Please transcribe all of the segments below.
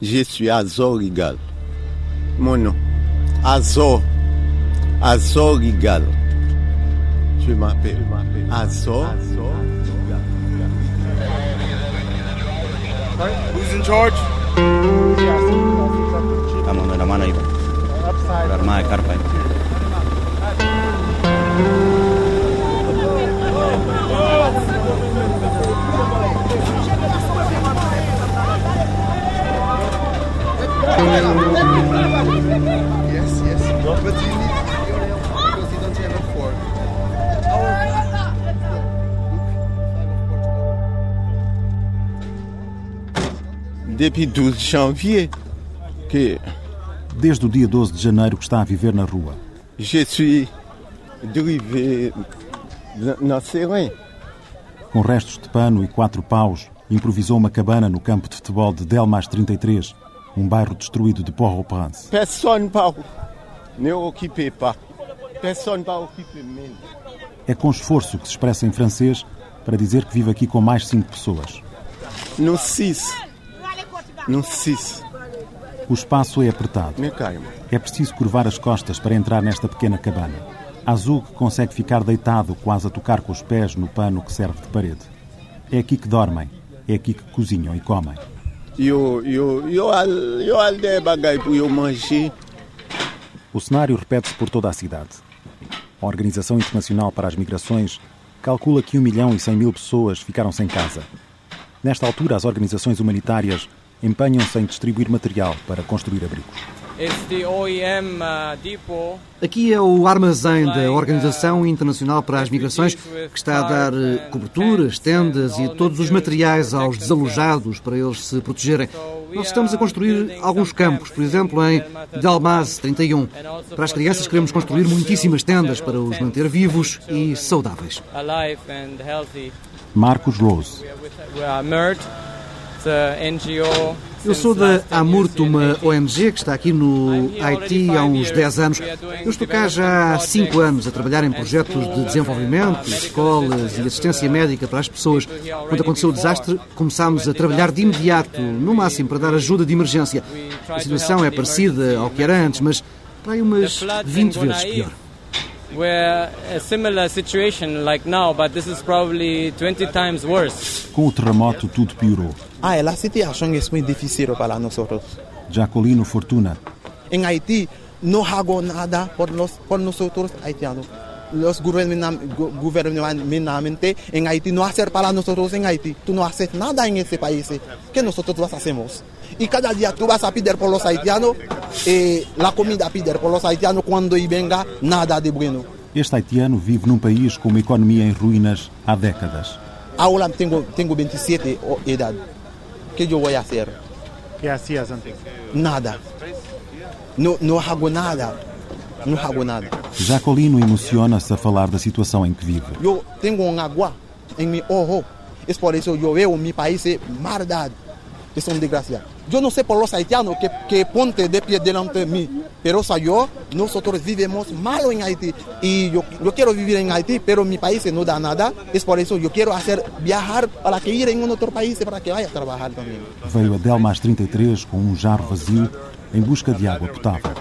Je suis Azor Rigal. Mon nom. Azor. Azor Rigal. Je m'appelle Azor. Who's in charge? Estamos en la mano ahí. La armada de carpa Yes, yes. But you need because you don't have a fork. Depuis 12 janvier que Desde o dia 12 de janeiro que está a viver na rua. je suis Serein. Com restos de pano e quatro paus, improvisou uma cabana no campo de futebol de Delmas 33, um bairro destruído de Port-au-Prince. É com esforço que se expressa em francês para dizer que vive aqui com mais cinco pessoas. Nous six. O espaço é apertado. É preciso curvar as costas para entrar nesta pequena cabana. Azul consegue ficar deitado, quase a tocar com os pés no pano que serve de parede. É aqui que dormem, é aqui que cozinham e comem. Al, al manger. O cenário repete-se por toda a cidade. A Organização Internacional para as Migrações calcula que 1 milhão e 100 mil pessoas ficaram sem casa. Nesta altura, as organizações humanitárias empenham-se em distribuir material para construir abrigos. It's the OEM uh, depot. Aqui é o armazém da Organização Internacional para as Migrações, que está a dar eh, coberturas, tendas e todos os materiais aos desalojados para eles se protegerem. Nós estamos a construir alguns campos, por exemplo, em Dalmas 31. Para as crianças queremos construir muitíssimas tendas para os manter vivos e saudáveis. alive and healthy. Marcos Rose. Eu sou da Amurto, uma ONG que está aqui no Haiti há uns 10 anos. Eu estou cá já há 5 anos a trabalhar em projetos de desenvolvimento, escolas e assistência médica para as pessoas. Quando aconteceu o desastre, começámos a trabalhar de imediato, no máximo para dar ajuda de emergência. A situação é parecida ao que era antes, mas para aí umas 20 vezes pior. We're a similar situation like now, but this is probably 20 times worse. Com o terremoto, tudo piorou. Ah, la situación es muy difícil para nosotros. Jacolino Fortuna En Haití no hago nada por, los, por nosotros haitianos. Gu- gubernamentalmente en Haití no hacer para nosotros en Haití. Tú no haces nada en ese país. ¿Qué nosotros vas hacemos? Y cada día tú vas a pedir por los haitianos, eh, la comida pedir por los haitianos cuando y venga nada de bueno. Este haitiano vive num país com uma economia em ruínas há décadas. Ahora tengo, tengo 27 o- edad. ¿Qué yo voy a hacer? ¿Qué hacías antes? Nada. No, no hago nada. No hago nada. Jacolino emociona-se a falar da situação em que vive. Yo tengo un agua en mi ojo. Es por eso yo veo mi país eh, maldad. Es una desgracia. Yo no sé por los haitianos que, que ponte de pie delante de mí, pero yo, nosotros vivimos malo en Haití. Y yo, yo quiero vivir en Haití, pero mi país no da nada. Es por eso yo quiero hacer viajar para que ir en un otro país para que vaya a trabajar también. Veio a Delmas 33 com um jarro vazio em busca de água potável.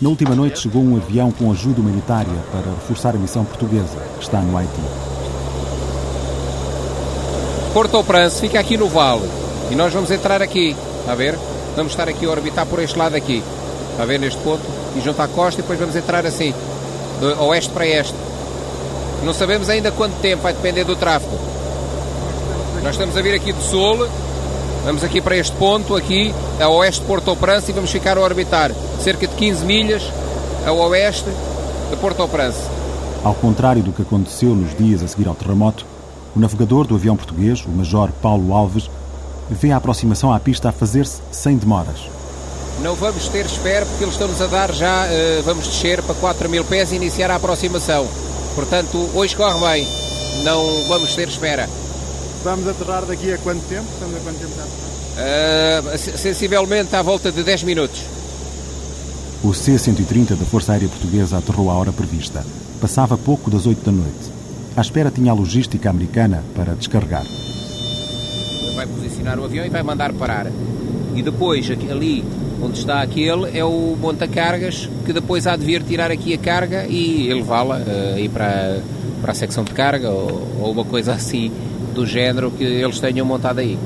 Na última noite chegou um avião com ajuda humanitária para reforçar a missão portuguesa, que está no Haiti. Port-au-Prince fica aqui no vale e nós vamos entrar aqui, a ver? Vamos estar aqui a orbitar por este lado aqui, a ver neste ponto, e junto à costa e depois vamos entrar assim, de oeste para este. Não sabemos ainda quanto tempo, vai depender do tráfego. Nós estamos a vir aqui do sul, vamos aqui para este ponto aqui, a oeste de Port-au-Prince e vamos ficar a orbitar cerca de 15 milhas a oeste de Port-au-Prince. Ao contrário do que aconteceu nos dias a seguir ao terremoto, o navegador do avião português, o Major Paulo Alves, vê a aproximação à pista a fazer-se sem demoras. Não vamos ter espera porque eles estão-nos a dar já, eh, vamos descer para 4 mil pés e iniciar a aproximação. Portanto, hoje corre bem, não vamos ter espera. Vamos aterrar daqui a quanto tempo? Estamos a quanto tempo já? Se- sensivelmente à volta de 10 minutos. O C-130 da Força Aérea Portuguesa aterrou à hora prevista. Passava pouco das 8 da noite. À espera tinha a logística americana para descarregar. Vai posicionar o avião e vai mandar parar. E depois, ali onde está aquele, é o monta-cargas que depois há de vir tirar aqui a carga e levá-la uh, aí para, para a secção de carga ou, ou uma coisa assim do género que eles tenham montado aí.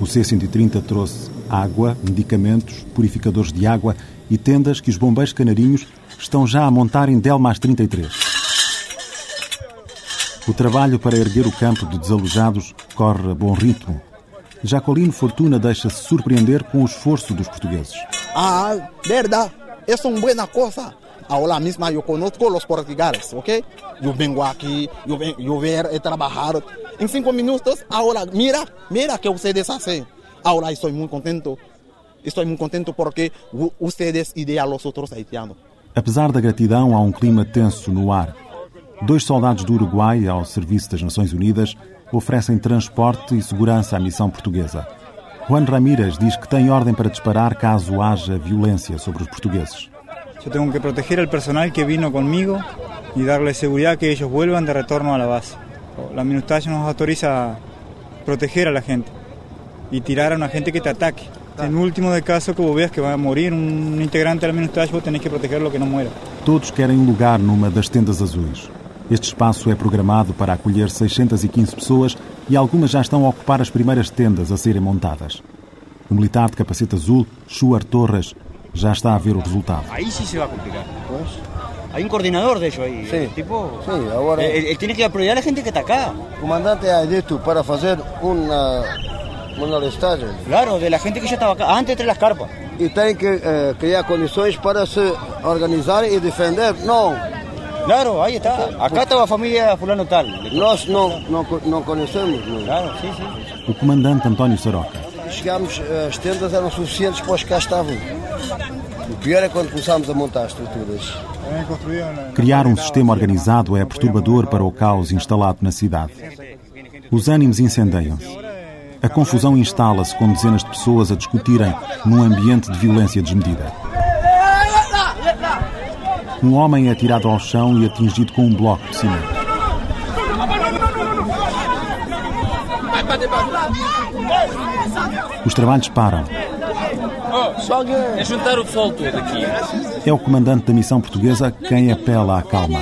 O C-130 trouxe água, medicamentos, purificadores de água e tendas que os bombeiros canarinhos estão já a montar em Delmas 33. O trabalho para erguer o campo de desalojados corre a bom ritmo. Jacolino Fortuna deixa-se surpreender com o esforço dos portugueses. Ah, verdade. Isso é uma boa coisa. Ahora misma eu conozco os portugueses, ¿ok? Eu vengo aqui, eu venho, eu ver e trabalhar. Em cinco minutos, agora, mira, mira que vocês hacen. Agora estou muito contente. Estou muito contente porque vocês ideam os outros haitianos. Apesar da gratidão, há um clima tenso no ar. Dois soldados do Uruguai, ao serviço das Nações Unidas, oferecem transporte e segurança à missão portuguesa. Juan Ramírez diz que tem ordem para disparar caso haja violência sobre os portugueses. Eu tenho que proteger o personal que vino comigo e darles segurança que eles vuelvan de retorno à base. A minutagem nos autoriza a proteger a la gente e tirar a uma gente que te ataque. En último de caso que vos veas que vai morrer um integrante da minutagem, vos tenés que protegerlo que não muera. Todos querem um lugar numa das tendas azuis. Este espaço é programado para acolher 615 pessoas e algumas já estão a ocupar as primeiras tendas a serem montadas. O militar de capacete azul, Schuart Torres, já está a ver o resultado. Aí sim se vai complicar. Pois. Hay un coordinador de eso ahí. Sí. tipo, sí, ahora. Él, él, tiene que apoyar a gente que está acá. Comandante ha dicho para una, una listagem. Claro, de la gente que ya estaba acá, antes de las carpas. E tem que eh, criar condições para se organizar e defender. Não. Claro, aí está. Acá estava a família fulano tal. Nós não, não, não conhecemos. Não. Claro, sim, sim. O comandante António Saroca. Chegámos, as tendas eram suficientes para os que cá estavam. O pior é quando começámos a montar as estruturas. Criar um sistema organizado é perturbador para o caos instalado na cidade. Os ânimos incendeiam-se. A confusão instala-se com dezenas de pessoas a discutirem num ambiente de violência desmedida. Um homem é atirado ao chão e atingido com um bloco de cimento. Os trabalhos param. É juntar o pessoal todo aqui. É o comandante da missão portuguesa quem apela à calma.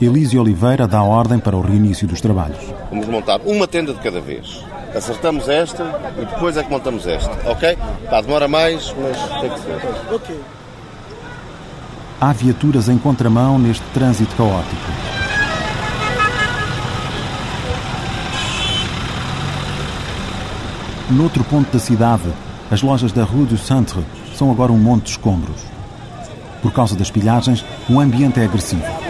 Elísio Oliveira dá ordem para o reinício dos trabalhos. Vamos montar uma tenda de cada vez. Acertamos esta e depois é que montamos esta, ok? Pá, demora mais, mas tem que ser. Ok. Há viaturas em contramão neste trânsito caótico. Noutro ponto da cidade, as lojas da Rue du Centre são agora um monte de escombros. Por causa das pilhagens, o ambiente é agressivo.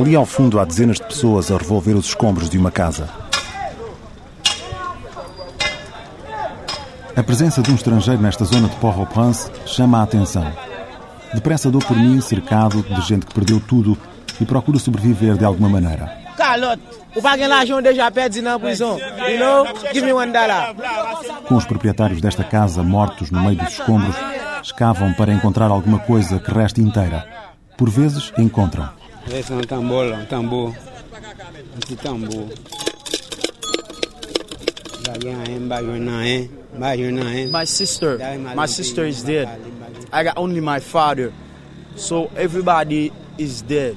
Ali ao fundo há dezenas de pessoas a revolver os escombros de uma casa. A presença de um estrangeiro nesta zona de Port-au-Prince chama a atenção. Depressa dou por mim cercado de gente que perdeu tudo e procura sobreviver de alguma maneira. Com os proprietários desta casa mortos no meio dos escombros, escavam para encontrar alguma coisa que reste inteira. Por vezes encontram. Esse é um tambor, um tambor. Um tambor. My sister, my sister is dead. I got only my father. So everybody is dead.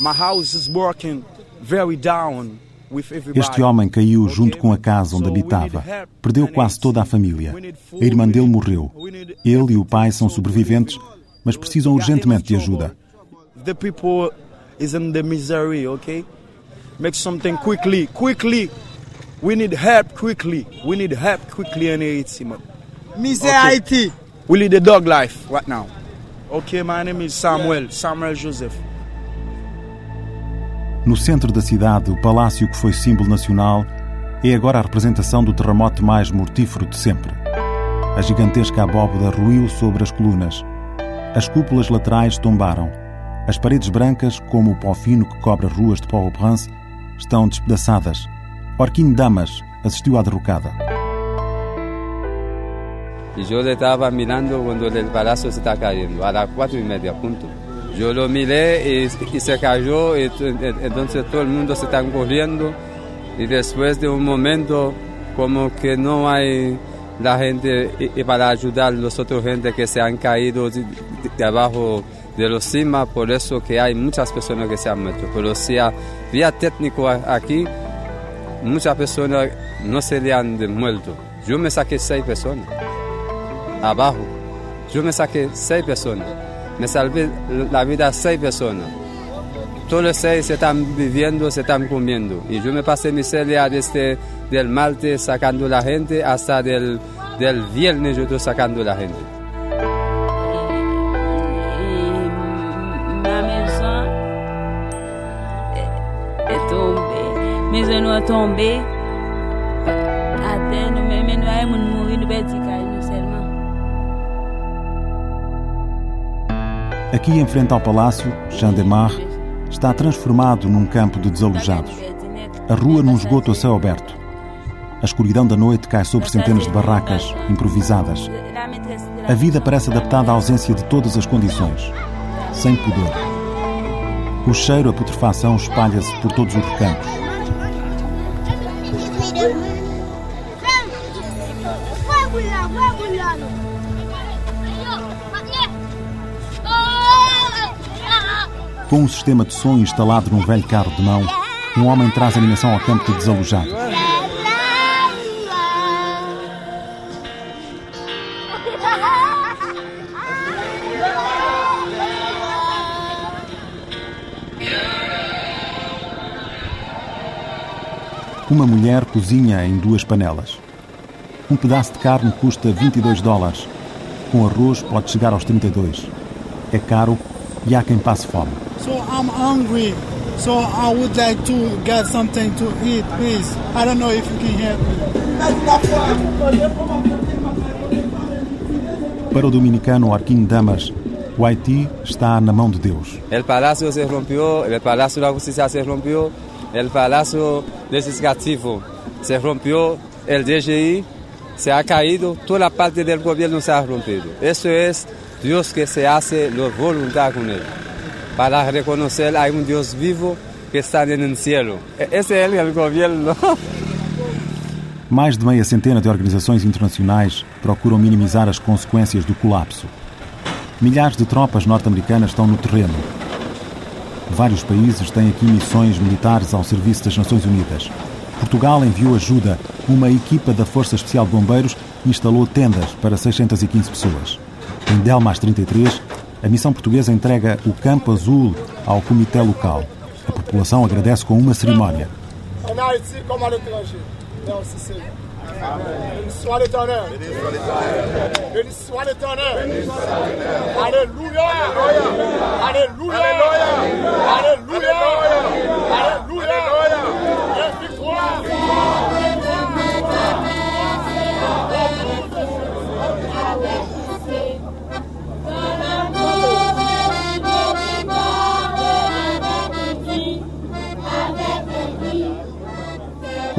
My house is working very down with everybody. Este homem caiu junto com a casa onde habitava. Perdeu quase toda a família. A irmã dele morreu. Ele e o pai são sobreviventes, mas precisam urgentemente de ajuda. The people is in the misery, okay? Make something quickly, quickly. We need help quickly. We need help quickly in Haiti, man. Misery Haiti. We lead the dog life right now. Okay, my name is Samuel, Samuel Joseph. No centro da cidade, o palácio que foi símbolo nacional é agora a representação do terremoto mais mortífero de sempre. A gigantesca abóboda ruiu sobre as colunas. As cúpulas laterais tombaram. As paredes brancas, como o pó fino que cobre as ruas de Port-au-Prince, estão despedaçadas. Orquim Damas assistiu à derrocada. Le estaba mirando cuando el palacio se está cayendo, a las cuatro y media, punto. Yo lo miré y, y se cayó, y, entonces todo el mundo se está corriendo y después de un momento como que no hay la gente y, para ayudar a los otros gente que se han caído de, de, abajo de los cima, por eso que hay muchas personas que se han muerto. Pero si había técnico aquí, muchas personas no se le han muerto. Yo me saqué seis personas abajo. Yo me saqué seis personas. Me salvé la vida a seis personas. Todos los seis se están viviendo, se están comiendo. Y yo me pasé mi celia desde del martes sacando la gente hasta del, del viernes yo estoy sacando la gente. Tombée. À nous même nous allons mourir, nous allons seulement. Aqui em frente ao palácio, Champ-de-Mar está transformado num campo de desalojados. A rua num esgoto a céu aberto. A escuridão da noite cai sobre centenas de barracas improvisadas. A vida parece adaptada à ausência de todas as condições, sem pudor. O cheiro a putrefação espalha-se por todos os recantos. Com um sistema de som instalado num velho carro de mão, um homem traz animação ao campo de desalojados. Uma mulher cozinha em duas panelas. Um pedaço de carne custa 22 dólares. Com arroz pode chegar aos 32. É caro e há quem passe fome. So I'm hungry. So I would like to get something to eat, please. I don't know if you can help me. Para o dominicano Arquim Damas, o Haiti está na mão de Deus. El palacio se rompió, el palacio de la justicia se rompió, el palacio legislativo se rompió, el DGI se ha caído, toda la parte del gobierno se ha rompido. Eso es Dios que se hace la voluntad con él. Para reconocer hay un Dios vivo que está en el cielo. Ese es el gobierno. Mais de meia centena de organizações internacionais procuram minimizar as consequências do colapso. Milhares de tropas norte-americanas estão no terreno. Vários países têm aqui missões militares ao serviço das Nações Unidas. Portugal enviou ajuda. Uma equipa da Força Especial de Bombeiros instalou tendas para 615 pessoas. Em Delmas 33, a missão portuguesa entrega o Campo Azul ao comitê local. A população agradece com uma cerimónia. Soit l'éternel. Béni soit l'éternel. Alléluia. Alléluia. Alléluia. Alléluia. Et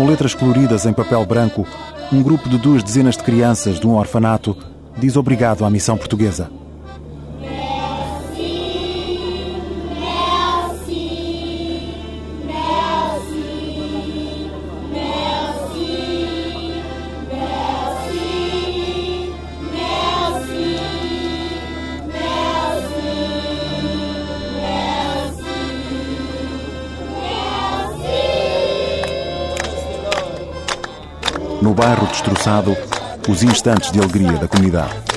Com letras coloridas em papel branco, um grupo de duas dezenas de crianças de um orfanato diz obrigado à missão portuguesa. No bairro destroçado, os instantes de alegria da comunidade.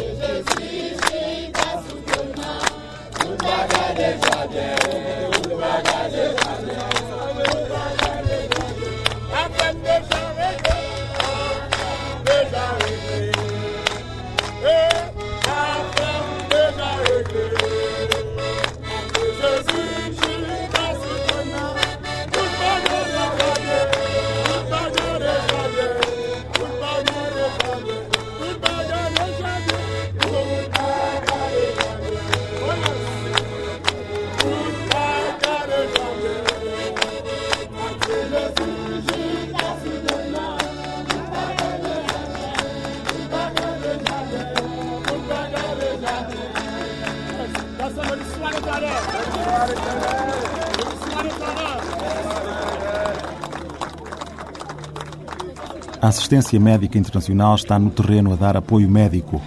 A assistência médica internacional está no terreno a dar apoio médico.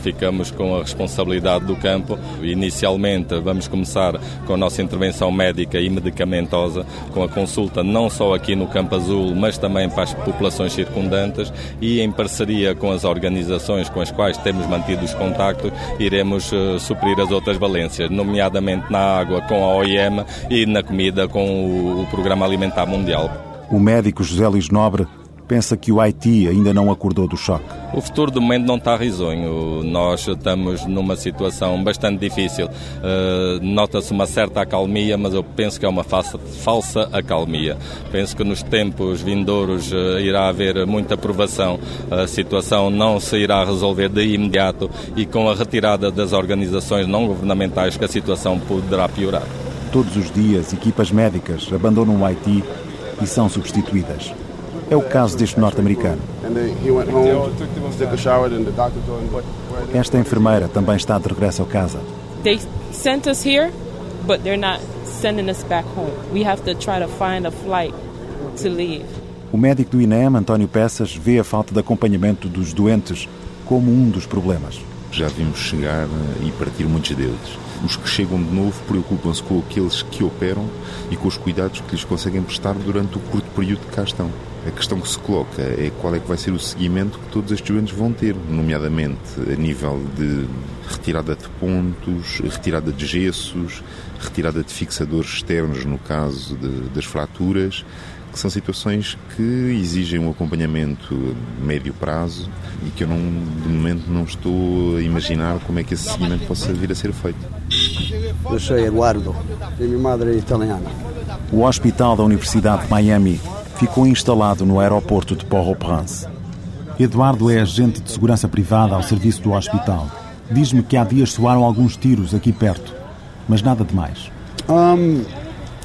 Ficamos com a responsabilidade do campo. Inicialmente, vamos começar com a nossa intervenção médica e medicamentosa, com a consulta não só aqui no Campo Azul, mas também para as populações circundantes e em parceria com as organizações com as quais temos mantido os contactos, iremos uh, suprir as outras valências, nomeadamente na água com a OIM e na comida com o, o Programa Alimentar Mundial. O médico José Luís Nobre pensa que o Haiti ainda não acordou do choque. O futuro de momento não está risonho. Nós estamos numa situação bastante difícil. Uh, Nota-se uma certa acalmia, mas eu penso que é uma falsa, falsa acalmia. Penso que nos tempos vindouros uh, irá haver muita aprovação. A situação não se irá resolver de imediato e com a retirada das organizações não governamentais que a situação poderá piorar. Todos os dias, equipas médicas abandonam o Haiti e são substituídas. É o caso deste norte-americano. Esta enfermeira também está de regresso a casa. They sent us here, but they're not sending us back home. We have to try to find a flight to leave. O médico do INEM, António Peças, vê a falta de acompanhamento dos doentes como um dos problemas. Já vimos chegar e partir muitos deles. Os que chegam de novo preocupam-se com aqueles que operam e com os cuidados que lhes conseguem prestar durante o curto período que cá estão. A questão que se coloca é qual é que vai ser o seguimento que todos estes doentes vão ter, nomeadamente a nível de retirada de pontos, retirada de gessos, retirada de fixadores externos no caso de, das fraturas, que são situações que exigem um acompanhamento médio prazo e que eu não, de momento não estou a imaginar como é que esse seguimento possa vir a ser feito. Eu sou Eduardo, e minha madre é italiana. O Hospital da Universidade de Miami ficou instalado no aeroporto de Port-au-Prince. Eduardo é agente de segurança privada ao serviço do hospital. Diz-me que há dias soaram alguns tiros aqui perto, mas nada demais. Um, a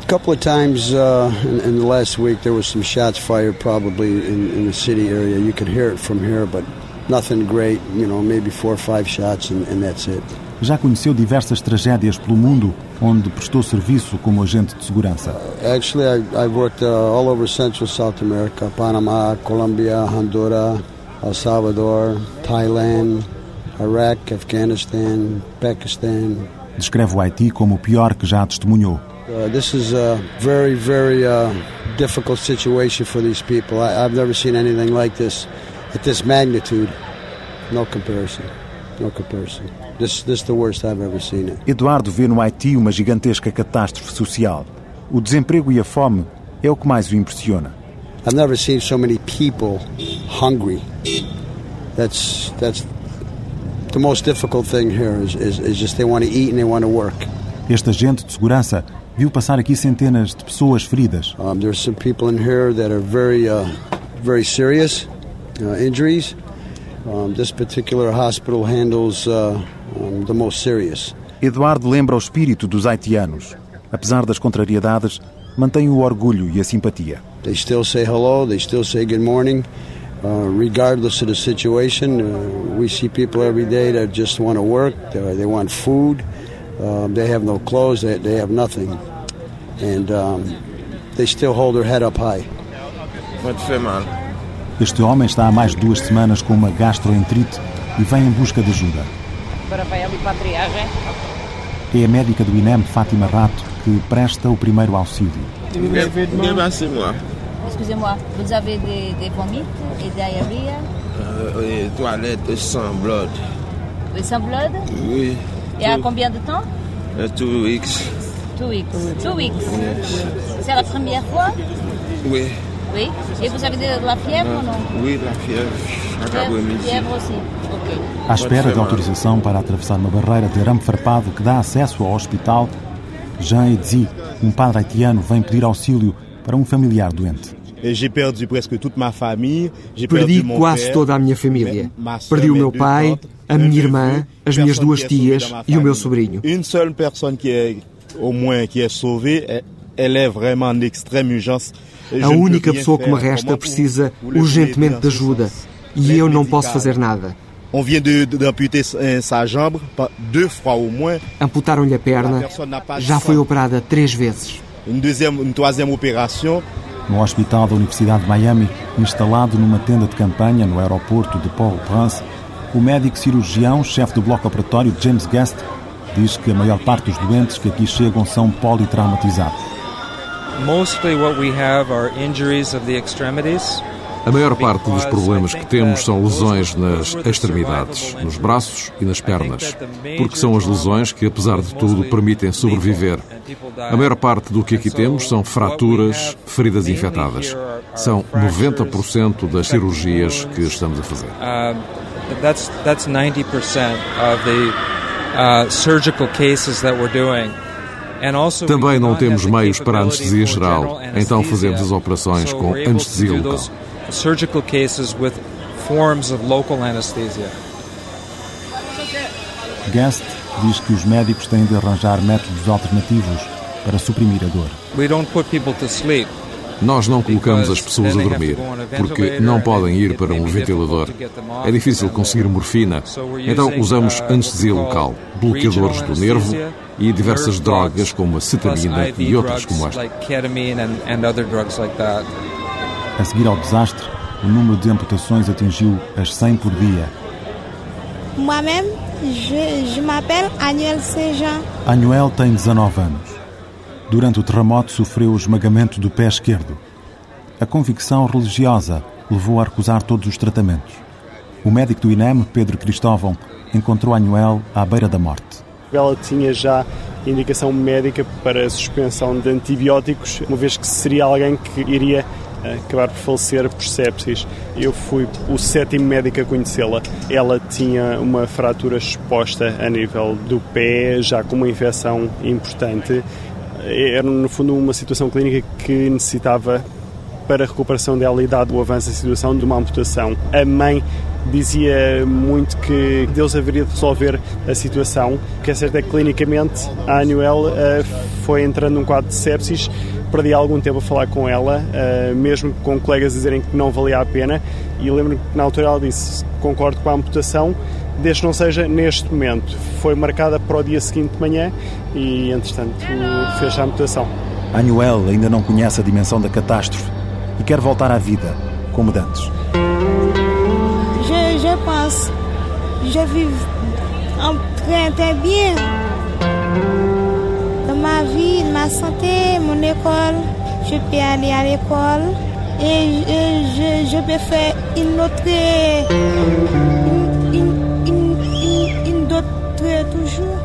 couple of times uh, in, in, the last week there was some shots fired probably in, in, the city area. You could hear it from here, but nothing great. You know, maybe four or five shots and, and that's it. Já conheceu diversas tragédias pelo mundo onde prestou serviço como agente de segurança. Actually, I, I've worked uh, all over Central South America, Panama, Colombia, Honduras, El Salvador, Thailand, Iraq, Afghanistan, Pakistan. Descreve o Haiti como o pior que já testemunhou. Uh, this is a very, very uh, difficult situation for these people. I, I've never seen anything like this at this magnitude. No comparison. No comparison. This, this is the worst I've ever seen it. Eduardo vê no Haiti uma gigantesca catástrofe social. O desemprego e a fome é o que mais o impressiona. I've never seen so many people hungry. That's that's the most difficult thing here is, is, is just they want to eat and they want to work. Este agente de segurança viu passar aqui centenas de pessoas feridas. Um, there's some people in here that are very uh, very serious uh, injuries. Um, this particular hospital handles uh, um, the most serious. Eduardo lembra o espírito dos haitianos. Apesar das contrariedades, mantém o orgulho e a simpatia. They still say hello, they still say good morning, uh, regardless of the situation. Uh, we see people every day that just want to work, they want food, uh, they have no clothes, they, they have nothing. And um, they still hold their head up high. Este homem está há mais de duas semanas com uma gastroenterite e vem em busca de ajuda. Agora vai ali para a triagem. É a médica do INEM, Fátima Rato, que presta o primeiro auxílio. Excusez-moi, vous avez des, des vomites et diarrhée Euh, oui, toilette sans blood. Oui, sans blood Oui. Et à combien de temps Uh, two weeks. Two weeks. Two weeks. C'est la première fois Oui. Oui. Et vous avez de la fièvre ou non Oui, la fièvre. Acabou a Fièvre, fièvre aussi. À espera de autorização para atravessar uma barreira de arame farpado que dá acesso ao hospital, Jean Edzi, um padre haitiano, vem pedir auxílio para um familiar doente. J'ai perdu presque toute ma famille. Perdi quase toda a minha família. Perdi o meu pai, a minha irmã, as minhas duas tias e o meu sobrinho. A única pessoa que me resta precisa urgentemente de ajuda e eu não posso fazer nada. On vient d'amputer euh, sa jambe pas- deux fois au moins. Amputaram-lhe a perna. Já foi operada três vezes. Une troisième opération. No hospital da Universidade de Miami, instalado numa tenda de campanha no aeroporto de Port-au-Prince, o médico cirurgião, chefe do bloco operatório James Guest, diz que a maior parte dos doentes que aqui chegam são politraumatizados. Mostly what we have are injuries of the extremities. A maior parte dos problemas que temos são lesões nas extremidades, nos braços e nas pernas, porque são as lesões que, apesar de tudo, permitem sobreviver. A maior parte do que aqui temos são fraturas, feridas infectadas. São 90% das cirurgias que estamos a fazer. Uh, that's that's 90% of the uh, surgical cases that we're doing. And also, we Também não temos meios para anestesia geral, então fazemos as operações com anestesia local. Surgical cases with forms of local anesthesia. Guest diz que os médicos têm de arranjar métodos alternativos para suprimir a dor. We don't put people to sleep. Nós não colocamos as pessoas a dormir, porque não podem ir para um ventilador. É difícil conseguir morfina, então usamos anestesia local, bloqueadores do nervo e diversas drogas como a cetamina e outras como esta. A seguir ao desastre, o número de amputações atingiu as 100 por dia. Moi-même, je, je m'appelle Agnel Sejan. Anuel tem 19 anos. Durante o terremoto sofreu o esmagamento do pé esquerdo. A convicção religiosa levou a recusar todos os tratamentos. O médico do INEM, Pedro Cristóvão, encontrou Anuel à beira da morte. Ela tinha já indicação médica para a suspensão de antibióticos, uma vez que seria alguém que iria acabar por falecer por sepsis. Eu fui o sétimo médico a conhecê-la. Ela tinha uma fratura exposta a nível do pé, já com uma infecção importante. Era, no fundo, uma situação clínica que necessitava para a recuperação dela e dado o avanço da situação de uma amputação. A mãe dizia muito que Deus haveria de resolver a situação. O que é certo é que clinicamente a Anuel uh, foi entrando num quadro de sepsis. Perdi algum tempo a falar com ela, uh, mesmo com colegas dizerem que não valia a pena. E lembro que na altura ela disse: Concordo com a amputação, desde que não seja neste momento. Foi marcada para o dia seguinte de manhã e, entretanto, fez a amputação. Anuel ainda não conhece a dimensão da catástrofe e quer voltar à vida, como de antes. Je, je pense, je vis en très, très bien. Dans ma vie, ma santé, mon école, je peux aller à l'école et, je, je peux faire une autre, une, une, une, une autre toujours.